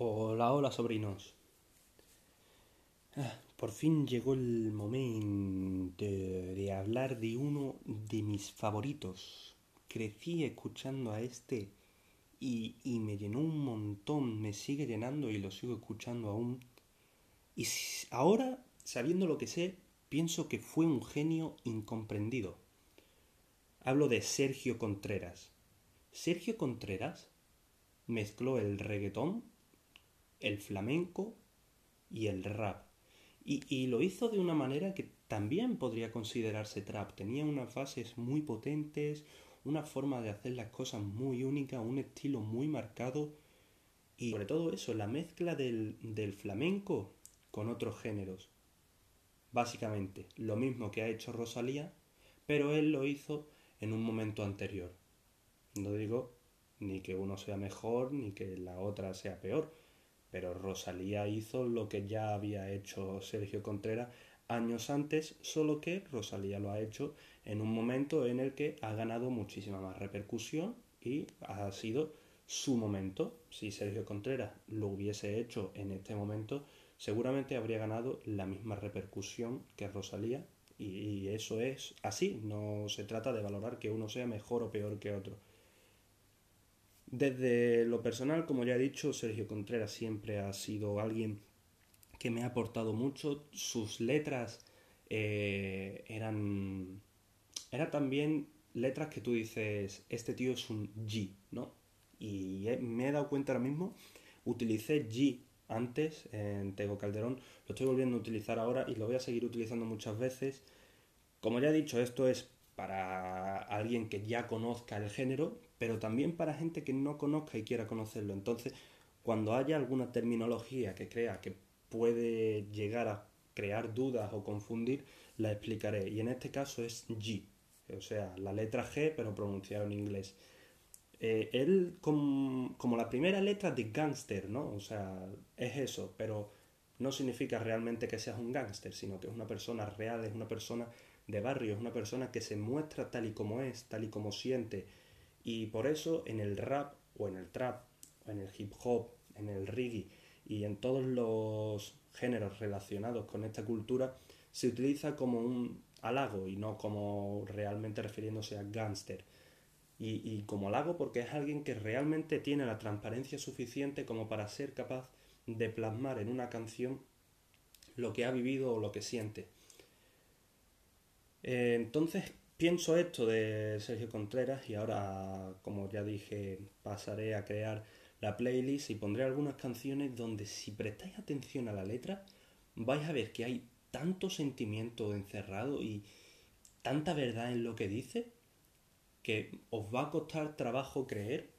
Hola, hola sobrinos. Ah, por fin llegó el momento de hablar de uno de mis favoritos. Crecí escuchando a este y, y me llenó un montón, me sigue llenando y lo sigo escuchando aún. Y ahora, sabiendo lo que sé, pienso que fue un genio incomprendido. Hablo de Sergio Contreras. Sergio Contreras mezcló el reggaetón el flamenco y el rap. Y, lo hizo de una manera que también podría considerarse trap. Tenía unas bases muy potentes, una forma de hacer las cosas muy única, un estilo muy marcado. Y sobre todo eso, la mezcla del, del flamenco con otros géneros. Básicamente, lo mismo que ha hecho Rosalía, pero él lo hizo en un momento anterior. No digo ni que uno sea mejor ni que la otra sea peor, pero Rosalía hizo lo que ya había hecho Sergio Contreras años antes, solo que Rosalía lo ha hecho en un momento en el que ha ganado muchísima más repercusión y ha sido su momento. Si Sergio Contreras lo hubiese hecho en este momento, seguramente habría ganado la misma repercusión que Rosalía y eso es así, no se trata de valorar que uno sea mejor o peor que otro. Desde lo personal, como ya he dicho, Sergio Contreras siempre ha sido alguien que me ha aportado mucho. Sus letras eh, eran, eran también letras que tú dices, este tío es un G, ¿no? Y me he dado cuenta ahora mismo, utilicé G antes en Tego Calderón, lo estoy volviendo a utilizar ahora y lo voy a seguir utilizando muchas veces. Como ya he dicho, esto es para alguien que ya conozca el género, pero también para gente que no conozca y quiera conocerlo. Entonces, cuando haya alguna terminología que crea que puede llegar a crear dudas o confundir, la explicaré. Y en este caso es G, o sea, la letra G, pero pronunciado en inglés. Eh, él, como, la primera letra de gangster, ¿no? O sea, es eso, pero no significa realmente que seas un gángster, sino que es una persona real, es una persona de barrio, es una persona que se muestra tal y como es, tal y como siente. Y por eso en el rap o en el trap o en el hip hop, en el reggae y en todos los géneros relacionados con esta cultura se utiliza como un halago y no como realmente refiriéndose a gángster. Y, y, como halago porque es alguien que realmente tiene la transparencia suficiente como para ser capaz de plasmar en una canción lo que ha vivido o lo que siente. Eh, entonces pienso esto de Sergio Contreras y ahora, como ya dije, pasaré a crear la playlist y pondré algunas canciones donde si prestáis atención a la letra vais a ver que hay tanto sentimiento encerrado y tanta verdad en lo que dice que os va a costar trabajo creer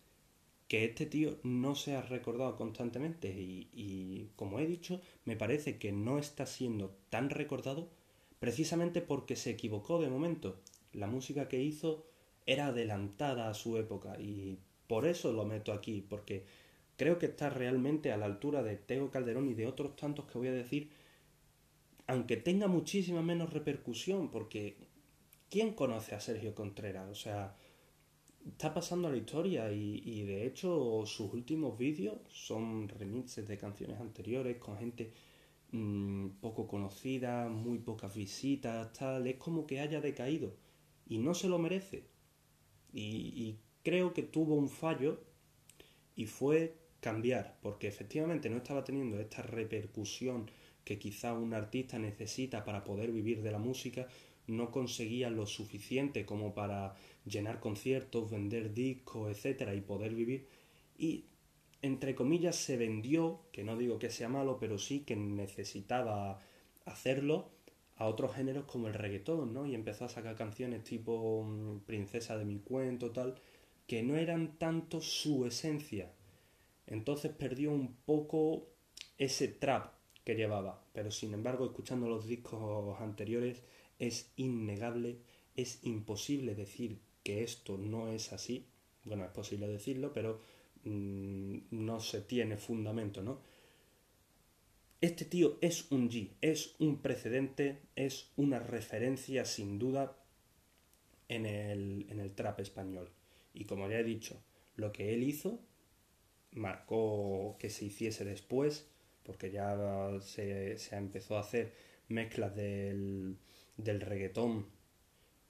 que este tío no se ha recordado constantemente. Y como he dicho me parece que no está siendo tan recordado precisamente porque se equivocó de momento. La música que hizo era adelantada a su época y por eso lo meto aquí, porque creo que está realmente a la altura de Tego Calderón y de otros tantos que voy a decir, aunque tenga muchísima menos repercusión, porque ¿quién conoce a Sergio Contreras? O sea, está pasando a la historia y, y de hecho sus últimos vídeos son remixes de canciones anteriores con gente Mm, poco conocida, muy pocas visitas, tal, es como que haya decaído y no se lo merece. Y, creo que tuvo un fallo y fue cambiar, porque efectivamente no estaba teniendo esta repercusión que quizá un artista necesita para poder vivir de la música, no conseguía lo suficiente como para llenar conciertos, vender discos, etcétera, y poder vivir. Y entre comillas, se vendió, que no digo que sea malo, pero sí que necesitaba hacerlo a otros géneros como el reggaetón, ¿no? Y empezó a sacar canciones tipo mm, Princesa de mi cuento, tal, que no eran tanto su esencia. Entonces perdió un poco ese trap que llevaba. Pero sin embargo, escuchando los discos anteriores, es innegable, es imposible decir que esto no es así. Bueno, es posible decirlo, pero no se tiene fundamento, ¿no? Este tío es un G, es un precedente, es una referencia sin duda en el, en el trap español. Y como ya he dicho, lo que él hizo marcó que se hiciese después, porque ya se, se empezó a hacer mezclas del, del reggaetón,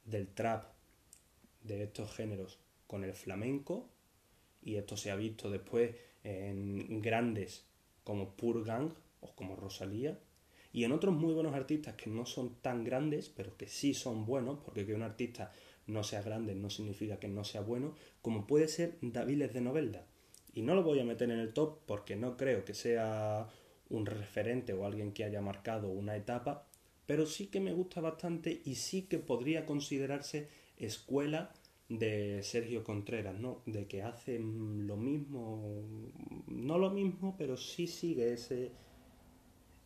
del trap, de estos géneros con el flamenco, y esto se ha visto después en grandes como Purgang o como Rosalía, y en otros muy buenos artistas que no son tan grandes, pero que sí son buenos, porque que un artista no sea grande no significa que no sea bueno, como puede ser Daviles de Novelda. Y no lo voy a meter en el top porque no creo que sea un referente o alguien que haya marcado una etapa, pero sí que me gusta bastante y sí que podría considerarse escuela de Sergio Contreras, ¿no? De que hace lo mismo, no lo mismo, pero sí sigue ese,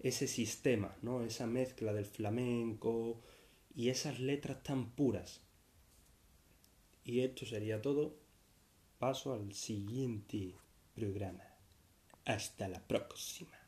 ese sistema, ¿no? Esa mezcla del flamenco y esas letras tan puras. Y esto sería todo. Paso al siguiente programa. Hasta la próxima.